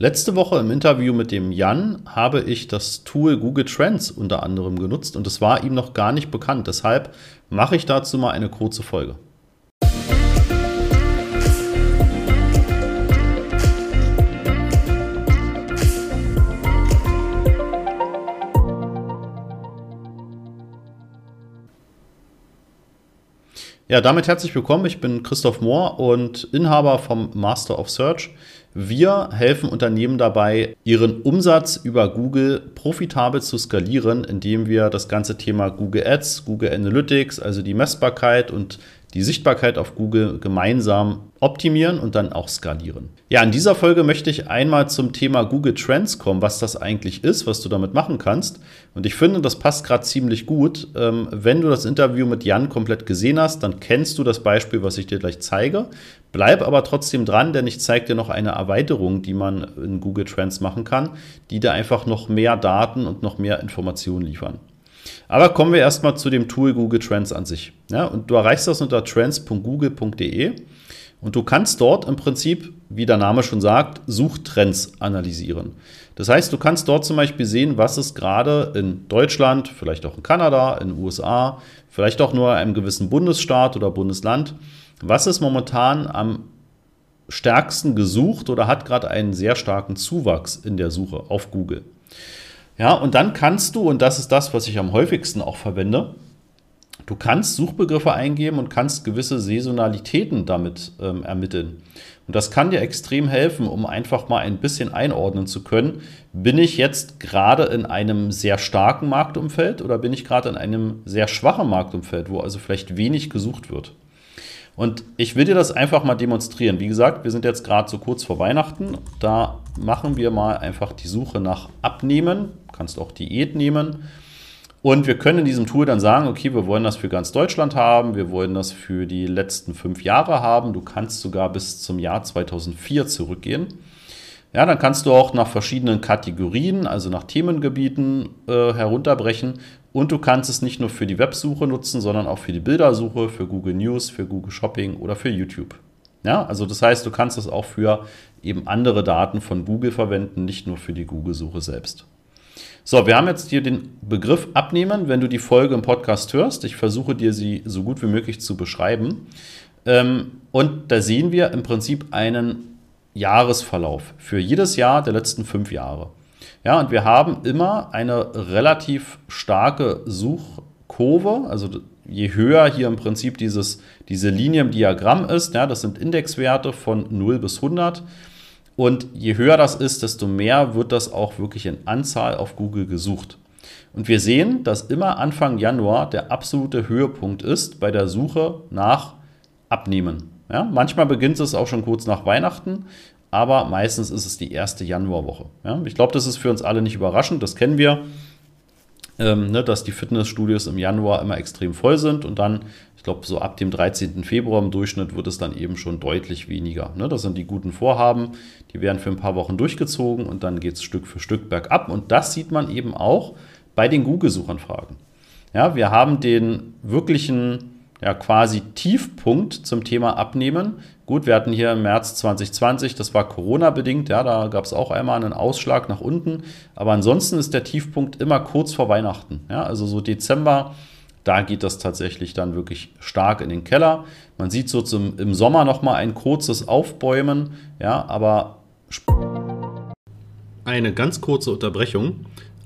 Letzte Woche im Interview mit dem Jan habe ich das Tool Google Trends unter anderem genutzt und es war ihm noch gar nicht bekannt. Deshalb mache ich dazu mal eine kurze Folge. Ja, damit herzlich willkommen. Ich bin Christoph Mohr und Inhaber vom Master of Search. Wir helfen Unternehmen dabei, ihren Umsatz über Google profitabel zu skalieren, indem wir das ganze Thema Google Ads, Google Analytics, also die Messbarkeit und die Sichtbarkeit auf Google gemeinsam optimieren und dann auch skalieren. Ja, in dieser Folge möchte ich einmal zum Thema Google Trends kommen, was das eigentlich ist, was du damit machen kannst. Und ich finde, das passt gerade ziemlich gut. Ähm, wenn du das Interview mit Jan komplett gesehen hast, dann kennst du das Beispiel, was ich dir gleich zeige. Bleib aber trotzdem dran, denn ich zeige dir noch eine Erweiterung, die man in Google Trends machen kann, die dir einfach noch mehr Daten und noch mehr Informationen liefern. Aber kommen wir erstmal zu dem Tool Google Trends an sich. Ja, und du erreichst das unter trends.google.de und du kannst dort im Prinzip, wie der Name schon sagt, Suchtrends analysieren. Das heißt, du kannst dort zum Beispiel sehen, was es gerade in Deutschland, vielleicht auch in Kanada, in den USA, vielleicht auch nur in einem gewissen Bundesstaat oder Bundesland, was ist momentan am stärksten gesucht oder hat gerade einen sehr starken Zuwachs in der Suche auf Google. Ja, und dann kannst du, und das ist das, was ich am häufigsten auch verwende, du kannst Suchbegriffe eingeben und kannst gewisse Saisonalitäten damit ähm, ermitteln. Und das kann dir extrem helfen, um einfach mal ein bisschen einordnen zu können, bin ich jetzt gerade in einem sehr starken Marktumfeld oder bin ich gerade in einem sehr schwachen Marktumfeld, wo also vielleicht wenig gesucht wird. Und ich will dir das einfach mal demonstrieren. Wie gesagt, wir sind jetzt gerade so kurz vor Weihnachten. Da machen wir mal einfach die Suche nach Abnehmen. Kannst auch Diät nehmen. Und wir können in diesem Tool dann sagen, okay, wir wollen das für ganz Deutschland haben, wir wollen das für die letzten fünf Jahre haben. Du kannst sogar bis zum Jahr 2004 zurückgehen. Ja, dann kannst du auch nach verschiedenen Kategorien, also nach Themengebieten äh, herunterbrechen und du kannst es nicht nur für die Websuche nutzen, sondern auch für die Bildersuche, für Google News, für Google Shopping oder für YouTube. Ja, also das heißt, du kannst es auch für eben andere Daten von Google verwenden, nicht nur für die Google-Suche selbst. So, wir haben jetzt hier den Begriff abnehmen, wenn du die Folge im Podcast hörst. Ich versuche dir sie so gut wie möglich zu beschreiben. Ähm, und da sehen wir im Prinzip einen Jahresverlauf für jedes Jahr der letzten fünf Jahre. Ja, und wir haben immer eine relativ starke Suchkurve, also je höher hier im Prinzip dieses, diese Linie im Diagramm ist, ja, das sind Indexwerte von 0 bis 100. Und je höher das ist, desto mehr wird das auch wirklich in Anzahl auf Google gesucht. Und wir sehen, dass immer Anfang Januar der absolute Höhepunkt ist bei der Suche nach Abnehmen. Ja, manchmal beginnt es auch schon kurz nach Weihnachten aber meistens ist es die erste Januarwoche. Ja? Ich glaube, das ist für uns alle nicht überraschend, das kennen wir, ähm, ne, dass die Fitnessstudios im Januar immer extrem voll sind und dann, ich glaube, so ab dem 13. Februar im Durchschnitt wird es dann eben schon deutlich weniger. Ne? Das sind die guten Vorhaben, die werden für ein paar Wochen durchgezogen und dann geht es Stück für Stück bergab und das sieht man eben auch bei den Google-Suchanfragen. Ja, wir haben den wirklichen ja, quasi Tiefpunkt zum Thema Abnehmen. Gut, wir hatten hier im März 2020, das war Corona-bedingt, ja, da gab es auch einmal einen Ausschlag nach unten. Aber ansonsten ist der Tiefpunkt immer kurz vor Weihnachten. Ja, also so Dezember, da geht das tatsächlich dann wirklich stark in den Keller. Man sieht so zum, im Sommer nochmal ein kurzes Aufbäumen, ja, aber. Eine ganz kurze Unterbrechung.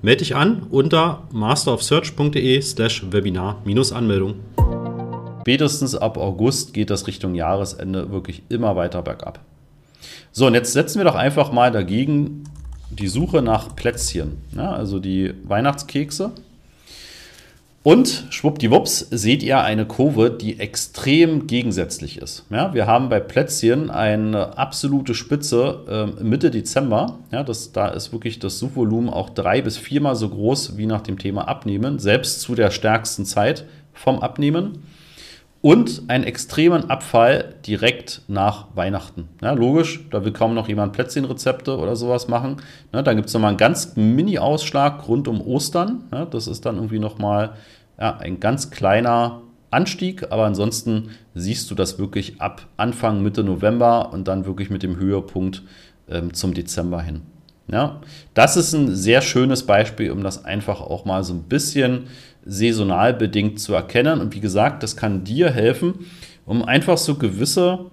Melde dich an unter masterofsearch.de slash Webinar-Anmeldung. Spätestens ab August geht das Richtung Jahresende wirklich immer weiter bergab. So, und jetzt setzen wir doch einfach mal dagegen die Suche nach Plätzchen, ja, also die Weihnachtskekse. Und schwuppdiwupps seht ihr eine Kurve, die extrem gegensätzlich ist. Ja, wir haben bei Plätzchen eine absolute Spitze äh, Mitte Dezember. Ja, das, da ist wirklich das Suchvolumen auch drei bis viermal so groß wie nach dem Thema Abnehmen, selbst zu der stärksten Zeit vom Abnehmen und einen extremen Abfall direkt nach Weihnachten. Ja, logisch, da will kaum noch jemand Plätzchenrezepte oder sowas machen. Ja, dann gibt es nochmal einen ganz Mini-Ausschlag rund um Ostern. Ja, das ist dann irgendwie nochmal ja, ein ganz kleiner Anstieg, aber ansonsten siehst du das wirklich ab Anfang, Mitte November und dann wirklich mit dem Höhepunkt ähm, zum Dezember hin. Ja, das ist ein sehr schönes Beispiel, um das einfach auch mal so ein bisschen saisonal bedingt zu erkennen. Und wie gesagt, das kann dir helfen, um einfach so gewisse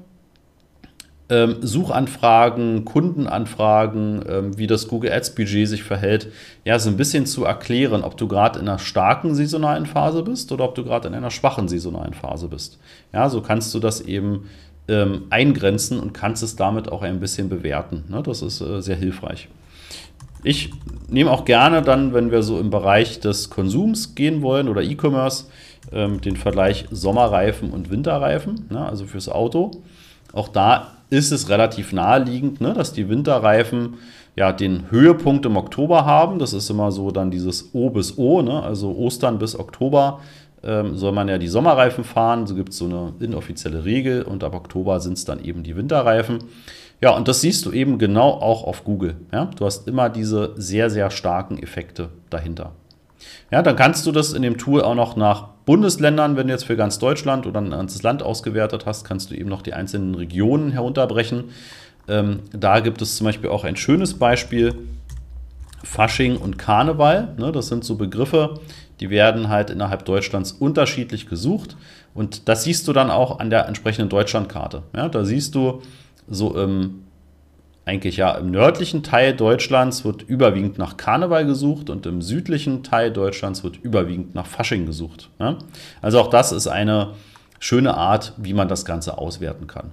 ähm, Suchanfragen, Kundenanfragen, ähm, wie das Google Ads Budget sich verhält, ja, so ein bisschen zu erklären, ob du gerade in einer starken saisonalen Phase bist oder ob du gerade in einer schwachen saisonalen Phase bist. Ja, so kannst du das eben ähm, eingrenzen und kannst es damit auch ein bisschen bewerten. Ne? Das ist äh, sehr hilfreich. Ich nehme auch gerne dann, wenn wir so im Bereich des Konsums gehen wollen oder E-Commerce, ähm, den Vergleich Sommerreifen und Winterreifen, ne, also fürs Auto. Auch da ist es relativ naheliegend, ne, dass die Winterreifen ja den Höhepunkt im Oktober haben. Das ist immer so dann dieses O bis O, ne, also Ostern bis Oktober ähm, soll man ja die Sommerreifen fahren. So gibt es so eine inoffizielle Regel und ab Oktober sind es dann eben die Winterreifen. Ja, und das siehst du eben genau auch auf Google. Ja? Du hast immer diese sehr, sehr starken Effekte dahinter. Ja, dann kannst du das in dem Tool auch noch nach Bundesländern, wenn du jetzt für ganz Deutschland oder ein ganzes Land ausgewertet hast, kannst du eben noch die einzelnen Regionen herunterbrechen. Ähm, da gibt es zum Beispiel auch ein schönes Beispiel, Fasching und Karneval. Ne, das sind so Begriffe, die werden halt innerhalb Deutschlands unterschiedlich gesucht. Und das siehst du dann auch an der entsprechenden Deutschlandkarte. Ja, da siehst du, so im eigentlich ja im nördlichen Teil Deutschlands wird überwiegend nach Karneval gesucht und im südlichen Teil Deutschlands wird überwiegend nach Fasching gesucht. Ja? Also auch das ist eine schöne Art, wie man das Ganze auswerten kann.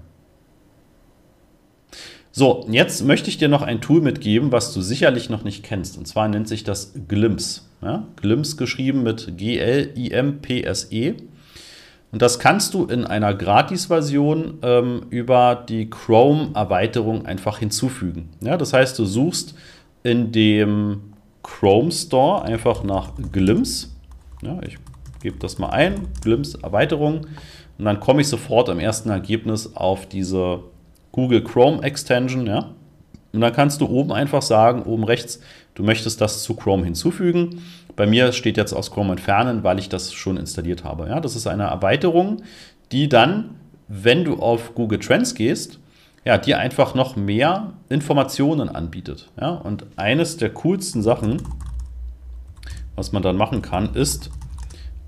So, jetzt möchte ich dir noch ein Tool mitgeben, was du sicherlich noch nicht kennst. Und zwar nennt sich das Glimpse. Ja? Glimpse geschrieben mit G-L-I-M-P-S-E. Und das kannst du in einer Gratis-Version ähm, über die Chrome-Erweiterung einfach hinzufügen. Ja, das heißt, du suchst in dem Chrome Store einfach nach Glimpse. Ja, ich gebe das mal ein, Glimpse Erweiterung. Und dann komme ich sofort im ersten Ergebnis auf diese Google Chrome Extension. Ja? Und dann kannst du oben einfach sagen, oben rechts, du möchtest das zu Chrome hinzufügen. Bei mir steht jetzt aus Chrome entfernen, weil ich das schon installiert habe. Ja, das ist eine Erweiterung, die dann, wenn du auf Google Trends gehst, ja, dir einfach noch mehr Informationen anbietet. Ja, und eines der coolsten Sachen, was man dann machen kann, ist,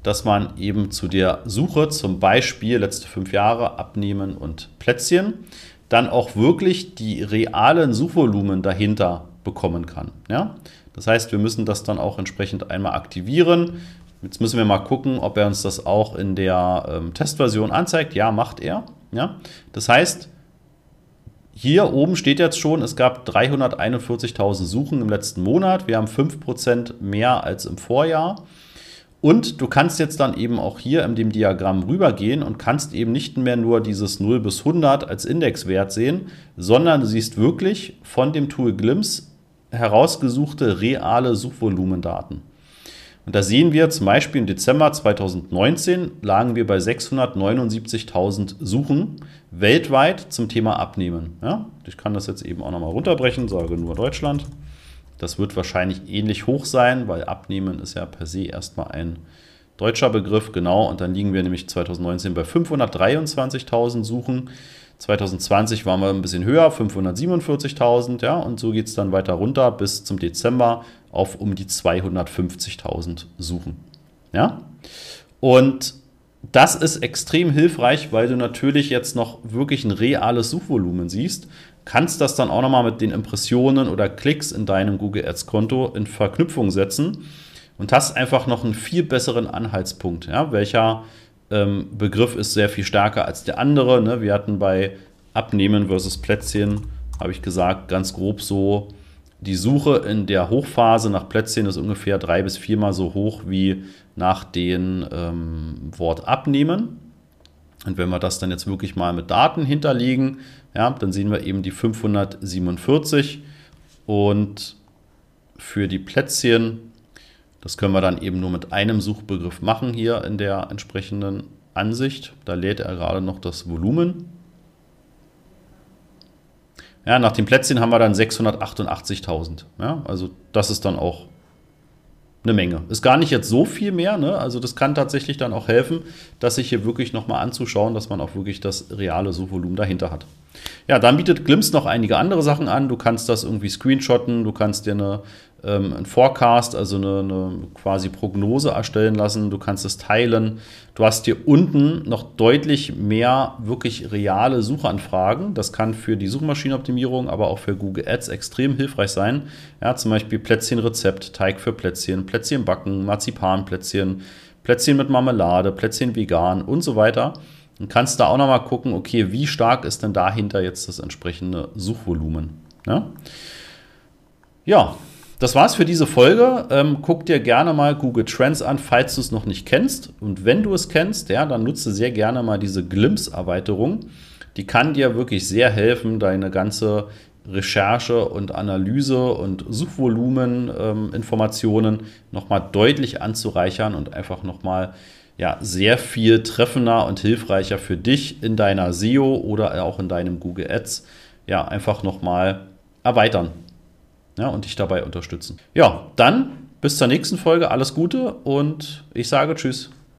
dass man eben zu der Suche, zum Beispiel letzte fünf Jahre abnehmen und Plätzchen, dann auch wirklich die realen Suchvolumen dahinter bekommen kann. Ja? Das heißt, wir müssen das dann auch entsprechend einmal aktivieren. Jetzt müssen wir mal gucken, ob er uns das auch in der ähm, Testversion anzeigt. Ja, macht er. Ja? Das heißt, hier oben steht jetzt schon, es gab 341.000 Suchen im letzten Monat. Wir haben 5% mehr als im Vorjahr. Und du kannst jetzt dann eben auch hier in dem Diagramm rübergehen und kannst eben nicht mehr nur dieses 0 bis 100 als Indexwert sehen, sondern du siehst wirklich von dem Tool Glimpse herausgesuchte reale Suchvolumendaten. Und da sehen wir zum Beispiel im Dezember 2019 lagen wir bei 679.000 Suchen weltweit zum Thema Abnehmen. Ja, ich kann das jetzt eben auch nochmal runterbrechen, sage nur Deutschland. Das wird wahrscheinlich ähnlich hoch sein, weil Abnehmen ist ja per se erstmal ein deutscher Begriff, genau. Und dann liegen wir nämlich 2019 bei 523.000 Suchen. 2020 waren wir ein bisschen höher, 547.000, ja, und so geht es dann weiter runter bis zum Dezember auf um die 250.000 Suchen. Ja? Und das ist extrem hilfreich, weil du natürlich jetzt noch wirklich ein reales Suchvolumen siehst, kannst das dann auch nochmal mit den Impressionen oder Klicks in deinem Google Ads Konto in Verknüpfung setzen und hast einfach noch einen viel besseren Anhaltspunkt, ja, welcher ähm, Begriff ist sehr viel stärker als der andere. Ne? Wir hatten bei Abnehmen versus Plätzchen, habe ich gesagt, ganz grob so Die Suche in der Hochphase nach Plätzchen ist ungefähr drei bis viermal so hoch wie nach dem ähm, Wort abnehmen. Und wenn wir das dann jetzt wirklich mal mit Daten hinterlegen, ja, dann sehen wir eben die 547 und für die Plätzchen, das können wir dann eben nur mit einem Suchbegriff machen hier in der entsprechenden Ansicht. Da lädt er gerade noch das Volumen. Ja, nach den Plätzchen haben wir dann 688.000. Ja, also das ist dann auch eine Menge. Ist gar nicht jetzt so viel mehr, ne? Also das kann tatsächlich dann auch helfen, das sich hier wirklich nochmal anzuschauen, dass man auch wirklich das reale Suchvolumen dahinter hat. Ja, dann bietet Glimpse noch einige andere Sachen an. Du kannst das irgendwie screenshotten, du kannst dir eine, ähm, einen Forecast, also eine, eine, quasi Prognose erstellen lassen, du kannst es teilen. Du hast hier unten noch deutlich mehr wirklich reale Suchanfragen. Das kann für die Suchmaschinenoptimierung, aber auch für Google Ads extrem hilfreich sein. Ja, zum Beispiel Plätzchenrezept, Teig für Plätzchen, Plätzchen backen, Marzipanplätzchen, Plätzchen mit Marmelade, Plätzchen vegan und so weiter. Und kannst da auch nochmal gucken, okay, wie stark ist denn dahinter jetzt das entsprechende Suchvolumen. Ja, ja das war's für diese Folge. Ähm, guck dir gerne mal Google Trends an, falls du es noch nicht kennst. Und wenn du es kennst, ja, dann nutze sehr gerne mal diese Glimpse-Erweiterung. Die kann dir wirklich sehr helfen, deine ganze Recherche und Analyse und Suchvolumen ähm, Informationen nochmal deutlich anzureichern und einfach nochmal ja, sehr viel treffender und hilfreicher für dich in deiner SEO oder auch in deinem Google Ads ja, einfach nochmal erweitern ja, und dich dabei unterstützen. Ja, dann bis zur nächsten Folge. Alles Gute und ich sage Tschüss.